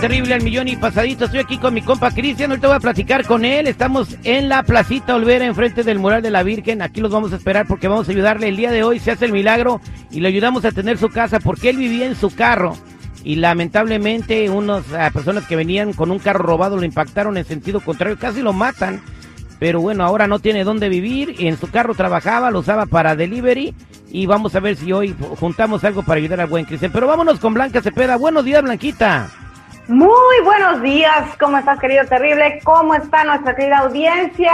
Terrible al millón y pasadito. Estoy aquí con mi compa Cristian. Ahorita voy a platicar con él. Estamos en la Placita Olvera, enfrente del mural de la Virgen. Aquí los vamos a esperar porque vamos a ayudarle. El día de hoy se hace el milagro y le ayudamos a tener su casa porque él vivía en su carro. Y lamentablemente, unas personas que venían con un carro robado lo impactaron en sentido contrario. Casi lo matan. Pero bueno, ahora no tiene dónde vivir. En su carro trabajaba, lo usaba para delivery y vamos a ver si hoy juntamos algo para ayudar al buen Cristian. Pero vámonos con Blanca Cepeda. Buenos días, Blanquita. Muy buenos días, ¿cómo estás querido terrible? ¿Cómo está nuestra querida audiencia?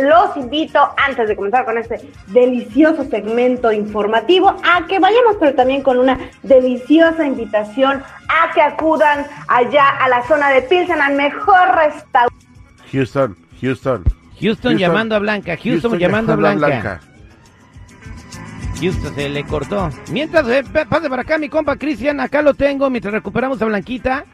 Los invito, antes de comenzar con este delicioso segmento informativo, a que vayamos, pero también con una deliciosa invitación a que acudan allá a la zona de Pilsen, al mejor restaurante. Houston, Houston. Houston, llamando a Blanca, Houston, llamando, a Blanca. Houston se le cortó. Mientras eh, pase para acá mi compa Cristian, acá lo tengo, mientras recuperamos a Blanquita.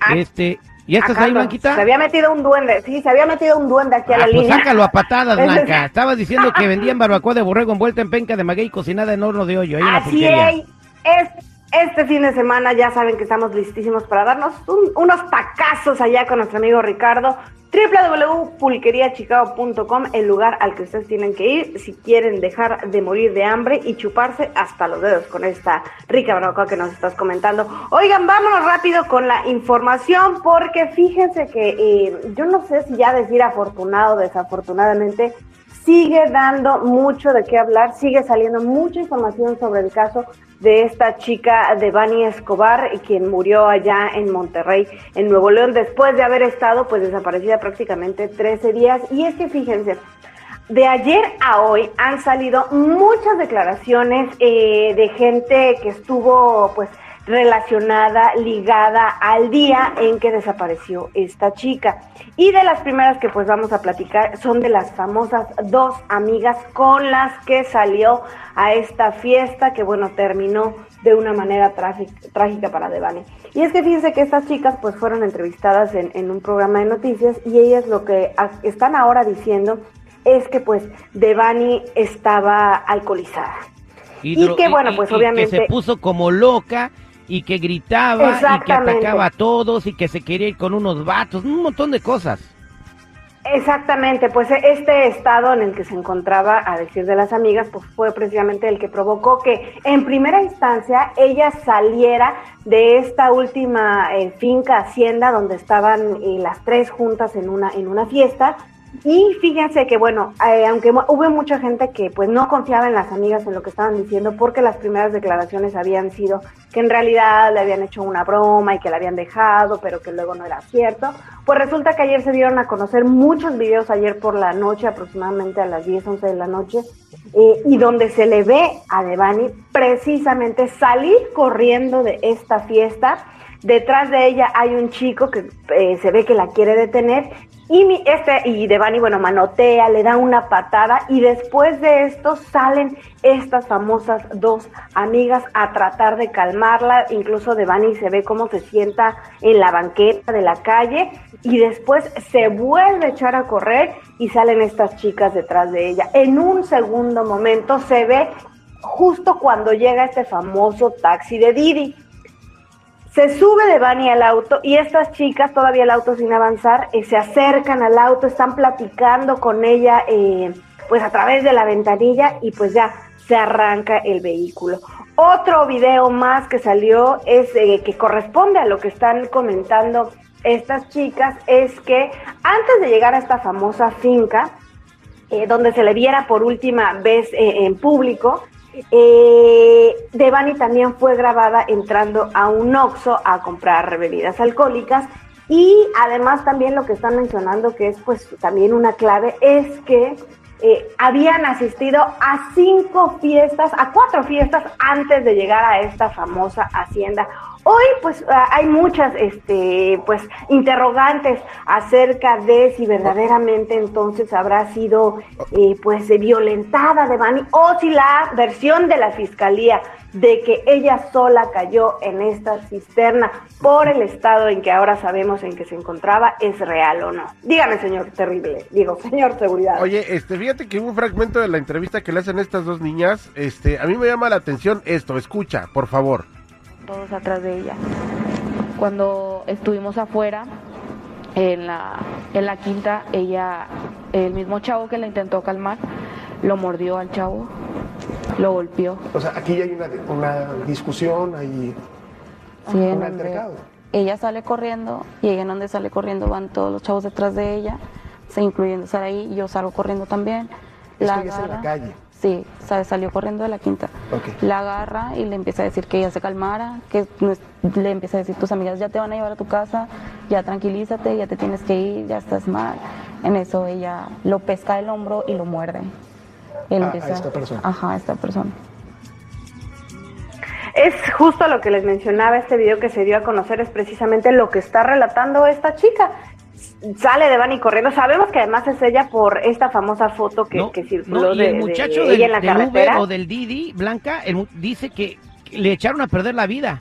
Ah, este, ¿ya estás ahí, Blanquita? Se había metido un duende, sí, se había metido un duende aquí a Ah, la pues línea. sácalo a patadas, Blanca. Estabas diciendo que vendían barbacoa de borrego envuelta en penca de maguey cocinada en horno de hoyo, ahí en la Así pulquería. es. Es- Este fin de semana ya saben que estamos listísimos para darnos un- unos tacazos allá con nuestro amigo Ricardo. www.pulqueriachicago.com, el lugar al que ustedes tienen que ir si quieren dejar de morir de hambre y chuparse hasta los dedos con esta rica barbacoa que nos estás comentando. Oigan, vámonos rápido con la información porque fíjense que eh, yo no sé si ya decir afortunado o desafortunadamente, sigue dando mucho de qué hablar, sigue saliendo mucha información sobre el caso de esta chica de Bani Escobar, quien murió allá en Monterrey, en Nuevo León, después de haber estado pues desaparecida prácticamente 13 días. Y es que fíjense, de ayer a hoy han salido muchas declaraciones eh, de gente que estuvo pues relacionada, ligada al día en que desapareció esta chica. Y de las primeras que pues vamos a platicar son de las famosas dos amigas con las que salió a esta fiesta que bueno terminó de una manera trágica, para Devani. Y es que fíjense que estas chicas pues fueron entrevistadas en, en un programa de noticias y ellas lo que están ahora diciendo es que pues Devani estaba alcoholizada. Y que, bueno, pues, que obviamente- se puso como loca y que gritaba y que atacaba a todos y que se quería ir con unos vatos, un montón de cosas. Exactamente, pues este estado en el que se encontraba, a decir de las amigas, pues fue precisamente el que provocó que en primera instancia ella saliera de esta última eh, finca hacienda donde estaban eh, las tres juntas en una en una fiesta y fíjense que bueno, eh, aunque hubo mucha gente que pues no confiaba en las amigas en lo que estaban diciendo porque las primeras declaraciones habían sido que en realidad le habían hecho una broma y que la habían dejado, pero que luego no era cierto. Pues resulta que ayer se dieron a conocer muchos videos ayer por la noche, aproximadamente a las 10, 11 de la noche, eh, y donde se le ve a Devani precisamente salir corriendo de esta fiesta. Detrás de ella hay un chico que eh, se ve que la quiere detener y mi, este y Devani bueno manotea, le da una patada y después de esto salen estas famosas dos amigas a tratar de calmarla, incluso Devani se ve cómo se sienta en la banqueta de la calle y después se vuelve a echar a correr y salen estas chicas detrás de ella. En un segundo momento se ve justo cuando llega este famoso taxi de Didi. Se sube Devani al auto y estas chicas, todavía el auto sin avanzar, eh, se acercan al auto, están platicando con ella eh, pues a través de la ventanilla y pues ya se arranca el vehículo. Otro video más que salió es eh, que corresponde a lo que están comentando estas chicas, es que antes de llegar a esta famosa finca, eh, donde se le viera por última vez en público. Eh, Devani también fue grabada entrando a un Oxxo a comprar bebidas alcohólicas y además también lo que están mencionando que es pues también una clave es que eh, habían asistido a cinco fiestas, a cuatro fiestas antes de llegar a esta famosa hacienda. Hoy pues ah, hay muchas este pues interrogantes acerca de si verdaderamente entonces habrá sido eh, pues eh, violentada Devani o si la versión de la fiscalía de que ella sola cayó en esta cisterna por el estado en que ahora sabemos en que se encontraba es real o no. Dígame, señor terrible, digo, señor seguridad. Oye, este, fíjate que un fragmento de la entrevista que le hacen estas dos niñas. Este, a mí me llama la atención esto. Escucha, por favor. Todos atrás de ella. cuando estuvimos afuera, en la, en la quinta, ella, el mismo chavo que la intentó calmar, lo mordió al chavo, lo golpeó. O sea, aquí hay una, una discusión, hay Sí, un altercado. ella sale corriendo y ella en donde sale corriendo van todos los chavos detrás de ella, se incluyendo Saraí, yo salgo corriendo también. Esto ya es en la calle. Sí, sa- salió corriendo de la quinta. La agarra y le empieza a decir que ella se calmara, que le empieza a decir tus amigas ya te van a llevar a tu casa, ya tranquilízate, ya te tienes que ir, ya estás mal. En eso ella lo pesca del hombro y lo muerde. Él A- a empieza- esta persona. Ajá, a esta persona. Es justo lo que les mencionaba, este video que se dio a conocer es precisamente lo que está relatando esta chica. Sale de Bani corriendo, sabemos que además es ella por esta famosa foto que, No, que no, circuló y de, el de muchacho ella del, en la del Uber carretera. o del Didi, Blanca, el dice que le echaron a perder la vida.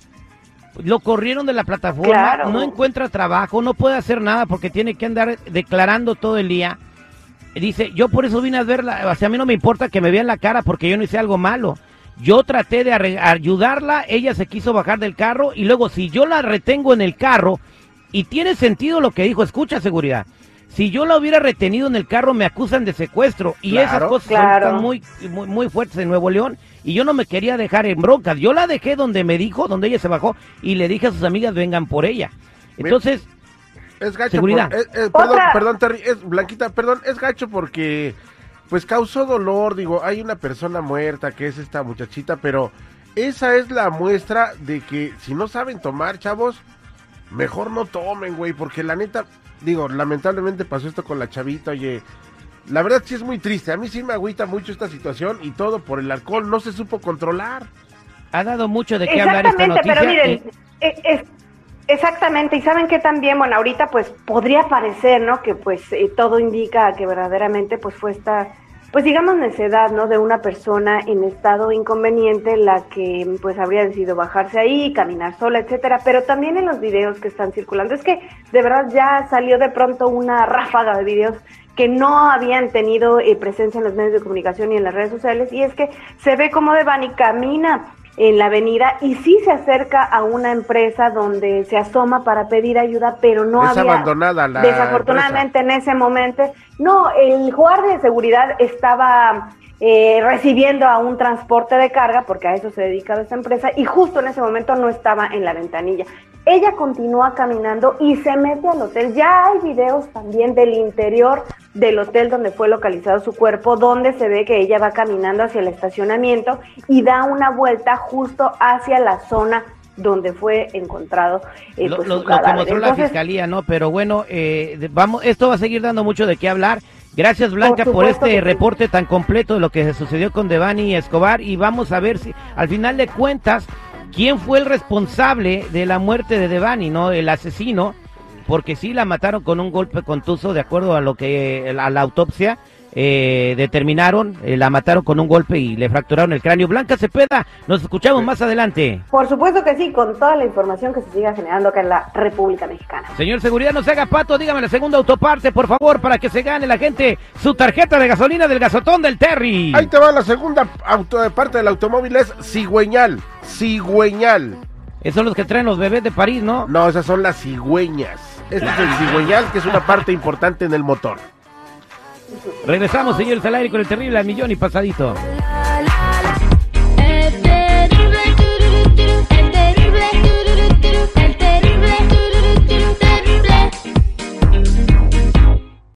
Lo corrieron de la plataforma, Claro. no encuentra trabajo, no puede hacer nada porque tiene que andar declarando todo el día. Dice, yo por eso vine a verla, o sea, a mí no me importa que me vean la cara porque yo no hice algo malo. Yo traté de ayudarla, ella se quiso bajar del carro y luego si yo la retengo en el carro, y tiene sentido lo que dijo, escucha seguridad, si yo la hubiera retenido en el carro me acusan de secuestro y Claro. esas cosas son- Claro. están muy, muy, muy fuertes en Nuevo León y yo no me quería dejar en broncas. Yo la dejé donde me dijo, donde ella se bajó y le dije a sus amigas vengan por ella. Entonces, Es gacho. Seguridad. por- eh, eh, perdón, perdón, Terry, es, Blanquita, perdón, es gacho porque pues causó dolor, digo, hay una persona muerta que es esta muchachita, pero esa es la muestra de que si no saben tomar, chavos, mejor no tomen, güey, porque la neta, digo, lamentablemente pasó esto con la chavita, oye, la verdad sí es muy triste, a mí sí me agüita mucho esta situación y todo por el alcohol, no se supo controlar. ha dado mucho de qué hablar esta Exactamente, noticia. pero miren, Eh, eh, exactamente, y saben que también, bueno, ahorita pues podría parecer, ¿no? Que pues eh, todo indica que verdaderamente pues fue esta, pues digamos necedad, ¿no? De una persona en estado inconveniente la que pues habría decidido bajarse ahí, caminar sola, etcétera, pero también en los videos que están circulando, es que de verdad ya salió de pronto una ráfaga de videos que no habían tenido eh, presencia en los medios de comunicación y en las redes sociales, y es que se ve como Devani camina en la avenida y sí se acerca a una empresa donde se asoma para pedir ayuda, pero no Es había abandonada la desafortunadamente en ese momento. No el guardia de seguridad estaba eh, recibiendo a un transporte de carga porque a eso se dedica esta empresa y justo en ese momento no estaba en la ventanilla ella continúa caminando y se mete al hotel. Ya hay videos también del interior del hotel donde fue localizado su cuerpo, donde se ve que ella va caminando hacia el estacionamiento y da una vuelta justo hacia la zona donde fue encontrado eh, lo, pues, lo- su lo que mostró la fiscalía, ¿no? Pero bueno, eh, vamos, esto va a seguir dando mucho de qué hablar. Gracias Blanca por, este que reporte tan completo de lo que sucedió con Devani Escobar y vamos a ver si al final de cuentas quién fue el responsable de la muerte de Devani, ¿no? El asesino, porque sí la mataron con un golpe contuso de acuerdo a lo que a la autopsia eh, determinaron, eh, la mataron con un golpe y le fracturaron el cráneo. Blanca Cepeda, nos escuchamos más adelante. Por supuesto que sí, con toda la información que se siga generando acá en la República Mexicana. Señor Seguridad, no se haga pato, dígame la segunda autoparte, por favor, para que se gane la gente su tarjeta de gasolina del gasotón del Terry. Ahí te va la segunda auto, parte del automóvil, es cigüeñal, cigüeñal. Esos son los que traen los bebés de París, ¿no? No, esas son las cigüeñas. Este es el cigüeñal, que es una parte importante en el motor. Regresamos, señores, al con el terrible al millón y pasadito.